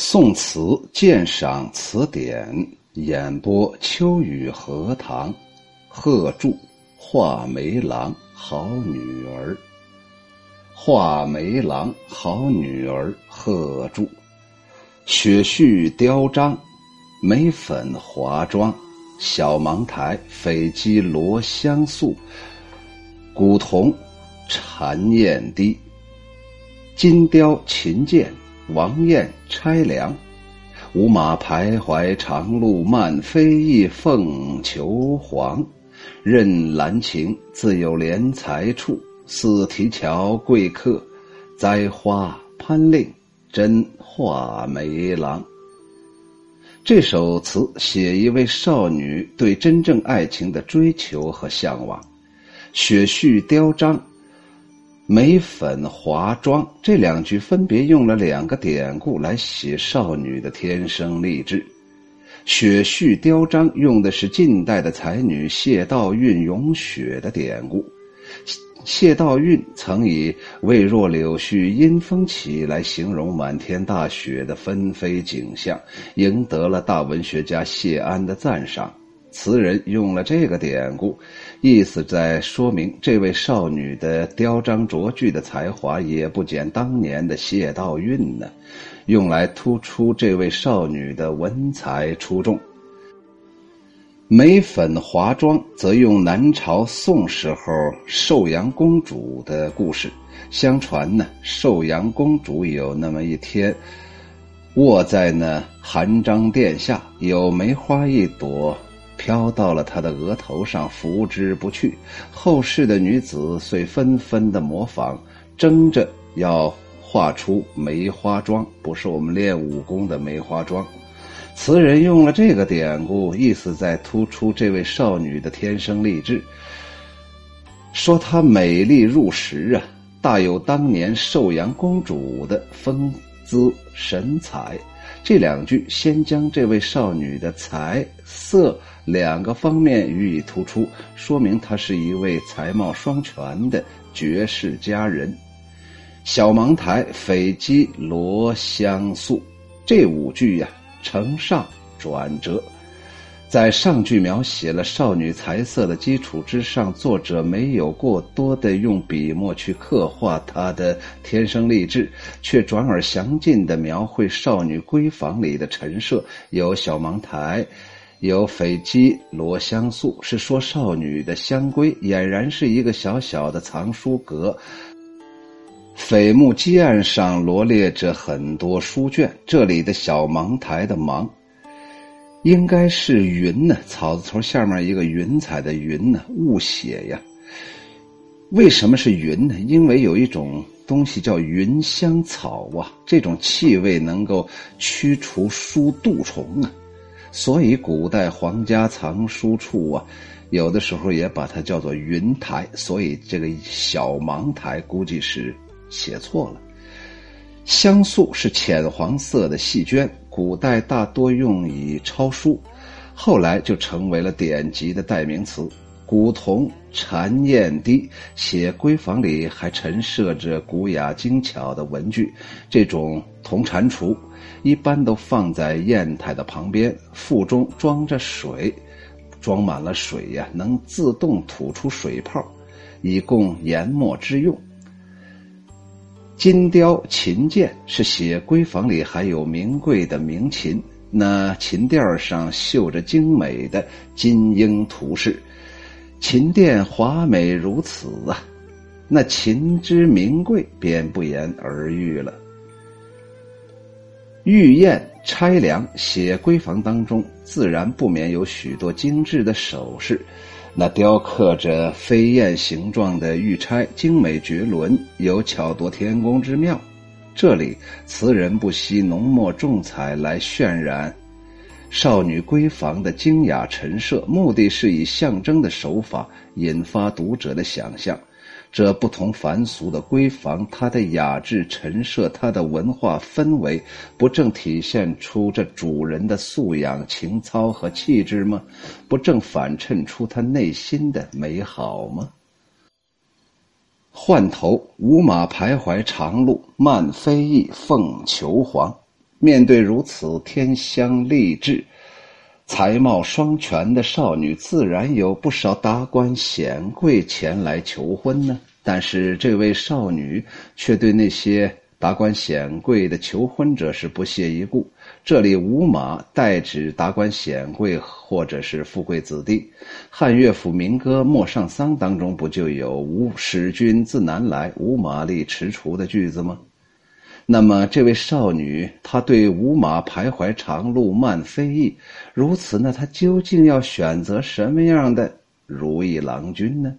宋词鉴赏词典演播秋雨荷塘，贺铸画眉郎好女儿。画眉郎好女儿贺铸，雪絮雕章，眉粉华妆，小芒台翡鸡罗香素，古铜缠燕滴，金雕琴剑。王燕拆梁，五马徘徊长路漫飞翼凤求凰，任兰情自有怜才处，四提桥贵客，栽花潘令真画眉郎。这首词写一位少女对真正爱情的追求和向往，雪絮雕章。眉粉华妆这两句分别用了两个典故来写少女的天生丽质。雪絮雕章用的是近代的才女谢道韫咏雪的典故。谢道韫曾以“未若柳絮因风起”来形容满天大雪的纷飞景象，赢得了大文学家谢安的赞赏。词人用了这个典故，意思在说明这位少女的雕章琢句的才华也不减当年的谢道韫呢，用来突出这位少女的文采出众。眉粉华妆则用南朝宋时候寿阳公主的故事。相传呢，寿阳公主有那么一天，卧在那含章殿下，有梅花一朵。飘到了他的额头上，拂之不去。后世的女子遂纷纷的模仿，争着要画出梅花妆，不是我们练武功的梅花妆。词人用了这个典故，意思在突出这位少女的天生丽质，说她美丽入时啊，大有当年寿阳公主的风姿神采。这两句先将这位少女的才色两个方面予以突出，说明她是一位才貌双全的绝世佳人。小芒台斐姬罗香素，这五句呀，承上转折。在上句描写了少女才色的基础之上，作者没有过多的用笔墨去刻画她的天生丽质，却转而详尽的描绘少女闺房里的陈设，有小芒台，有斐鸡罗香素，是说少女的香闺俨然是一个小小的藏书阁，斐木基案上罗列着很多书卷，这里的小芒台的芒。应该是云呢，草字头下面一个云彩的云呢，误写呀。为什么是云呢？因为有一种东西叫云香草啊，这种气味能够驱除书蠹虫啊，所以古代皇家藏书处啊，有的时候也把它叫做云台。所以这个小芒台估计是写错了。香素是浅黄色的细绢。古代大多用以抄书，后来就成为了典籍的代名词。古铜缠砚滴，写闺房里还陈设着古雅精巧的文具。这种铜蟾蜍一般都放在砚台的旁边，腹中装着水，装满了水呀，能自动吐出水泡，以供研墨之用。金雕琴剑是写闺房里还有名贵的名琴，那琴垫上绣着精美的金鹰图式，琴垫华美如此啊，那琴之名贵便不言而喻了。玉燕拆梁写闺房当中，自然不免有许多精致的首饰。那雕刻着飞燕形状的玉钗，精美绝伦，有巧夺天工之妙。这里词人不惜浓墨重彩来渲染少女闺房的精雅陈设，目的是以象征的手法引发读者的想象。这不同凡俗的闺房，它的雅致陈设，它的文化氛围，不正体现出这主人的素养、情操和气质吗？不正反衬出他内心的美好吗？换头，五马徘徊长路，漫飞翼凤求凰。面对如此天香丽质、才貌双全的少女，自然有不少达官显贵前来求婚呢。但是这位少女却对那些达官显贵的求婚者是不屑一顾。这里无马代指达官显贵或者是富贵子弟。汉乐府民歌《陌上桑》当中不就有“无使君自南来，无马力驰锄”的句子吗？那么这位少女，她对无马徘徊长路漫飞翼，如此，那她究竟要选择什么样的如意郎君呢？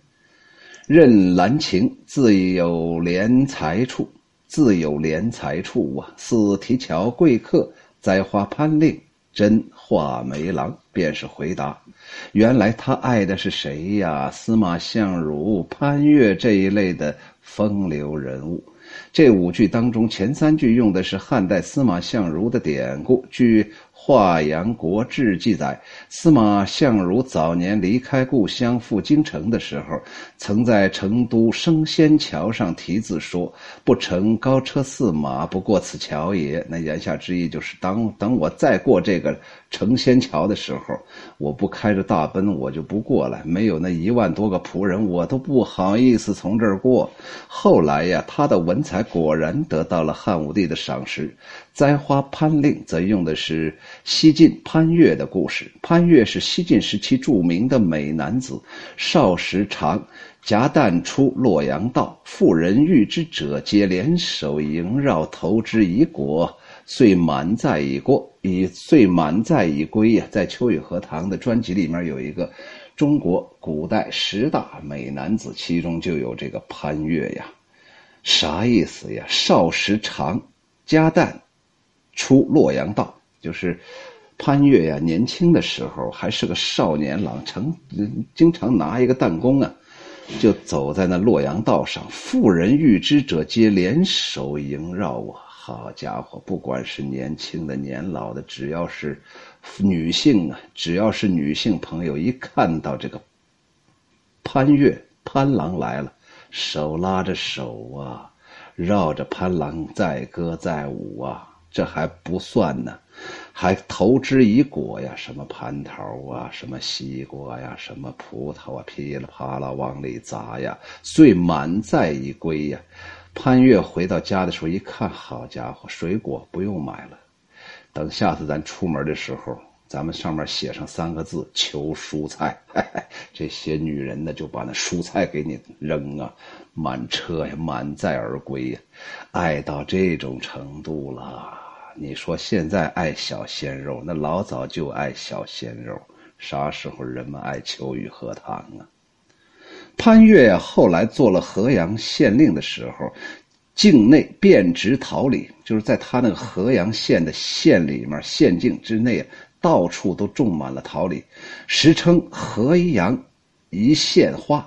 任兰情自有怜才处，自有怜才处啊！似提桥贵客。栽花潘令真画眉郎便是回答，原来他爱的是谁呀？司马相如、潘岳这一类的风流人物。这五句当中，前三句用的是汉代司马相如的典故。据《华阳国志》记载，司马相如早年离开故乡赴京城的时候，曾在成都升仙桥上题字说：“不乘高车驷马，不过此桥也。”那言下之意就是，当等我再过这个成仙桥的时候，我不开着大奔，我就不过来。没有那一万多个仆人，我都不好意思从这儿过。后来呀，他的文采果然得到了汉武帝的赏识。栽花潘令则用的是西晋潘岳的故事。潘岳是西晋时期著名的美男子，少时长，夹弹出洛阳道，妇人遇之者皆联手萦绕，投之以果，遂满载以过，以遂满载以归呀。在《秋雨荷塘》的专辑里面有一个中国古代十大美男子，其中就有这个潘岳呀。啥意思呀？少时长，夹弹。出洛阳道，就是潘越呀，年轻的时候还是个少年郎，成经常拿一个弹弓啊，就走在那洛阳道上，妇人遇之者皆联手萦绕啊！好家伙，不管是年轻的、年老的，只要是女性啊，只要是女性朋友，一看到这个潘越潘郎来了，手拉着手啊，绕着潘郎载歌载舞啊。这还不算呢，还投之以果呀，什么蟠桃啊，什么西瓜呀，什么葡萄啊，噼里啪啦往里砸呀，遂满载一归呀。潘越回到家的时候一看，好家伙，水果不用买了，等下次咱出门的时候，咱们上面写上三个字：求蔬菜。这些女人呢，就把那蔬菜给你扔啊，满车呀，满载而归呀，爱到这种程度了。你说现在爱小鲜肉，那老早就爱小鲜肉。啥时候人们爱秋雨荷塘啊？潘岳呀，后来做了河阳县令的时候，境内遍植桃李，就是在他那个河阳县的县里面、县境之内，到处都种满了桃李，时称河阳一县花。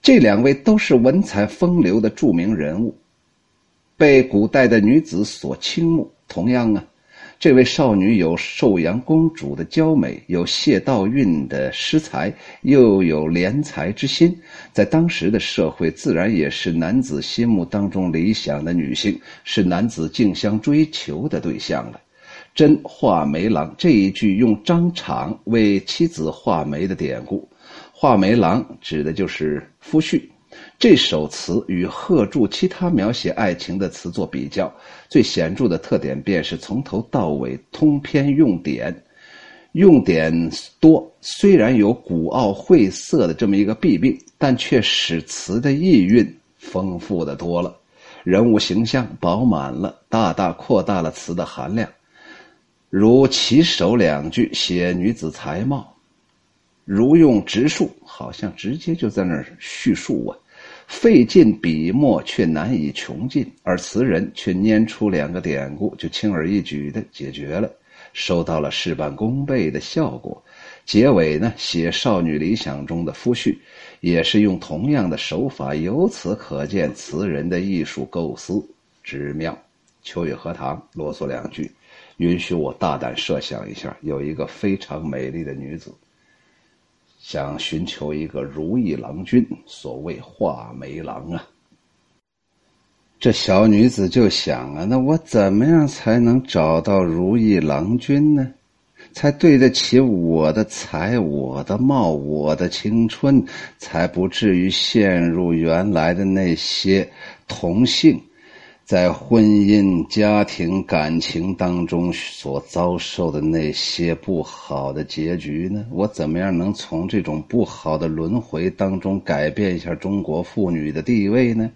这两位都是文采风流的著名人物。被古代的女子所倾慕。同样啊，这位少女有寿阳公主的娇美，有谢道韫的诗才，又有怜才之心，在当时的社会，自然也是男子心目当中理想的女性，是男子竞相追求的对象了。真画眉郎这一句用张敞为妻子画眉的典故，画眉郎指的就是夫婿。这首词与贺铸其他描写爱情的词作比较，最显著的特点便是从头到尾通篇用典，用典多。虽然有古奥晦涩的这么一个弊病，但却使词的意蕴丰富的多了，人物形象饱满了，大大扩大了词的含量。如起首两句写女子才貌，如用直述，好像直接就在那儿叙述啊。费尽笔墨却难以穷尽，而词人却拈出两个典故，就轻而易举地解决了，收到了事半功倍的效果。结尾呢，写少女理想中的夫婿，也是用同样的手法。由此可见，词人的艺术构思之妙。秋雨荷塘啰嗦两句，允许我大胆设想一下：有一个非常美丽的女子。想寻求一个如意郎君，所谓画眉郎啊。这小女子就想啊，那我怎么样才能找到如意郎君呢？才对得起我的才、我的貌、我的青春，才不至于陷入原来的那些同性在婚姻、家庭、感情当中所遭受的那些不好的结局呢？我怎么样能从这种不好的轮回当中改变一下中国妇女的地位呢？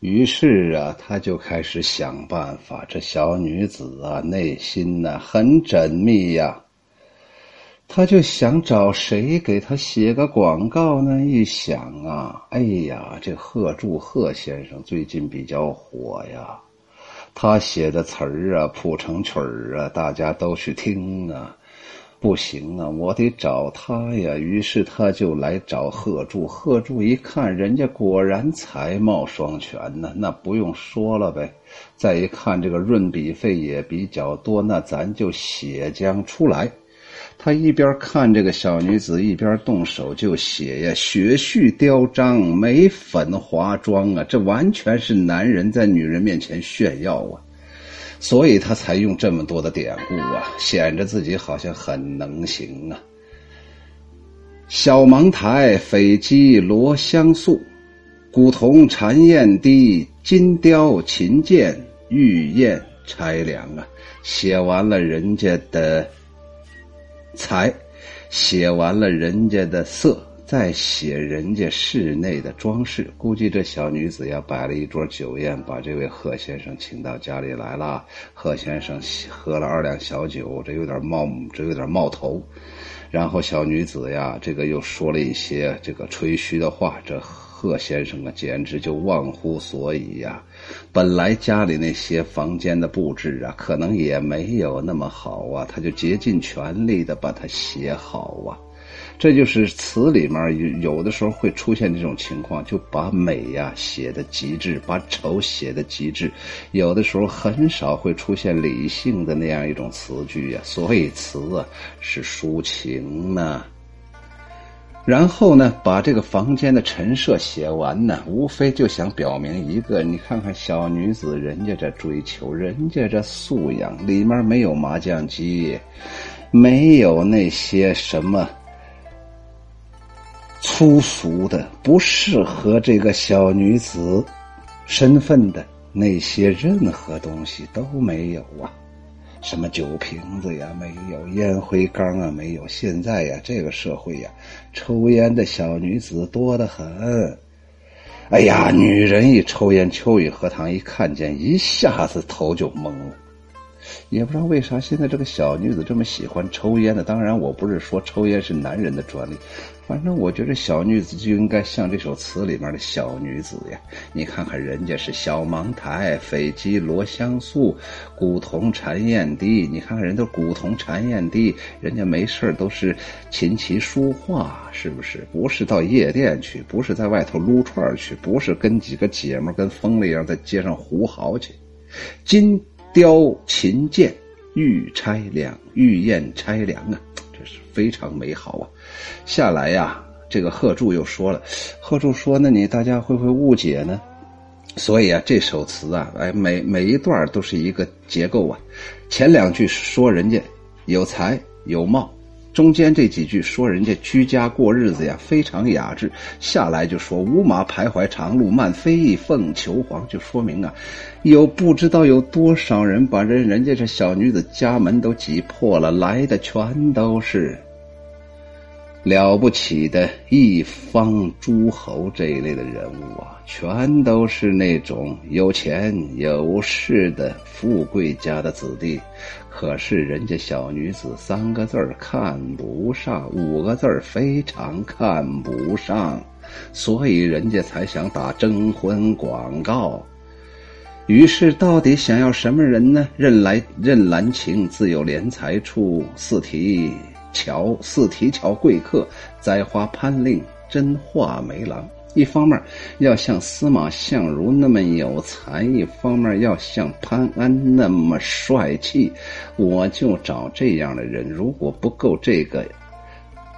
于是啊，他就开始想办法。这小女子啊，内心呢很缜密呀。他就想找谁给他写个广告呢？一想啊，哎呀，这贺铸贺先生最近比较火呀，他写的词儿啊，谱成曲儿啊，大家都去听啊。不行啊，我得找他呀！于是他就来找贺铸。贺铸一看，人家果然才貌双全呢，那不用说了呗。再一看这个润笔费也比较多，那咱就写将出来。他一边看这个小女子，一边动手就写呀，雪絮雕章，眉粉华妆啊，这完全是男人在女人面前炫耀啊。所以他才用这么多的典故啊，显着自己好像很能行啊。小芒台匪姬罗香素，古铜缠燕低，金雕琴剑玉燕钗梁啊。写完了人家的才，写完了人家的色。再写人家室内的装饰，估计这小女子呀摆了一桌酒宴，把这位贺先生请到家里来了。贺先生喝了二两小酒，这有点冒，这有点冒头。然后小女子呀，这个又说了一些这个吹嘘的话，这贺先生啊简直就忘乎所以呀。本来家里那些房间的布置啊，可能也没有那么好啊，他就竭尽全力的把它写好啊。这就是词里面有的时候会出现这种情况，就把美呀写的极致，把丑写的极致。有的时候很少会出现理性的那样一种词句呀，所以词啊是抒情呢。然后呢，把这个房间的陈设写完呢，无非就想表明一个：你看看小女子，人家这追求，人家这素养，里面没有麻将机，没有那些什么。粗俗的、不适合这个小女子身份的那些任何东西都没有啊，什么酒瓶子呀没有，烟灰缸啊没有。现在呀，这个社会呀，抽烟的小女子多得很。哎呀，女人一抽烟，秋雨荷塘一看见，一下子头就懵了。也不知道为啥现在这个小女子这么喜欢抽烟呢？当然，我不是说抽烟是男人的专利。反正我觉得小女子就应该像这首词里面的小女子呀！你看看人家是小芒台、斐姬罗香素、古铜缠燕滴，你看看人都古铜缠燕滴，人家没事都是琴棋书画，是不是？不是到夜店去，不是在外头撸串去，不是跟几个姐们跟疯了一样在街上胡嚎去。金雕琴剑，玉钗两，玉燕钗梁啊！是非常美好啊！下来呀，这个贺铸又说了，贺铸说：“那你大家会不会误解呢？”所以啊，这首词啊，哎，每每一段都是一个结构啊。前两句说人家有才有貌，中间这几句说人家居家过日子呀，非常雅致。下来就说五马徘徊长路漫，飞翼凤求凰，就说明啊，有不知道有多少人把人人家这小女子家门都挤破了，来的全都是。了不起的一方诸侯这一类的人物啊，全都是那种有钱有势的富贵家的子弟。可是人家小女子三个字看不上，五个字非常看不上，所以人家才想打征婚广告。于是到底想要什么人呢？任来任兰情自有怜才处，四题。桥四提桥贵客，栽花潘令真画眉郎。一方面要像司马相如那么有才，一方面要像潘安那么帅气。我就找这样的人。如果不够这个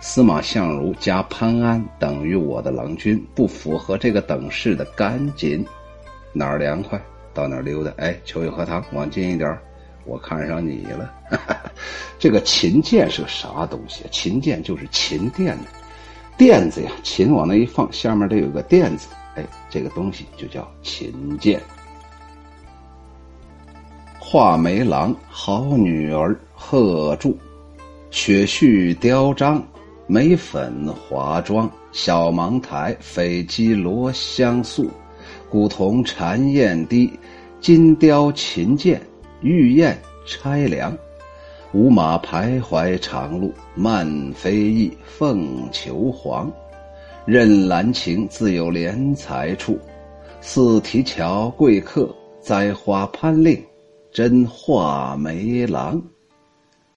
司马相如加潘安等于我的郎君，不符合这个等式的，赶紧哪儿凉快到哪儿溜达。哎，秋雨荷塘往近一点我看上你了。这个琴键是个啥东西？琴键就是琴垫子，垫子呀，琴往那一放，下面得有个垫子。哎，这个东西就叫琴键。画眉郎，好女儿，贺铸。雪絮雕章，眉粉华妆。小芒台，斐鸡罗香素。古铜缠燕低，金雕琴剑，玉燕拆梁。五马徘徊长路，漫飞翼，凤求凰。任兰情自有怜才处，似提桥贵客，栽花攀令，真画眉郎。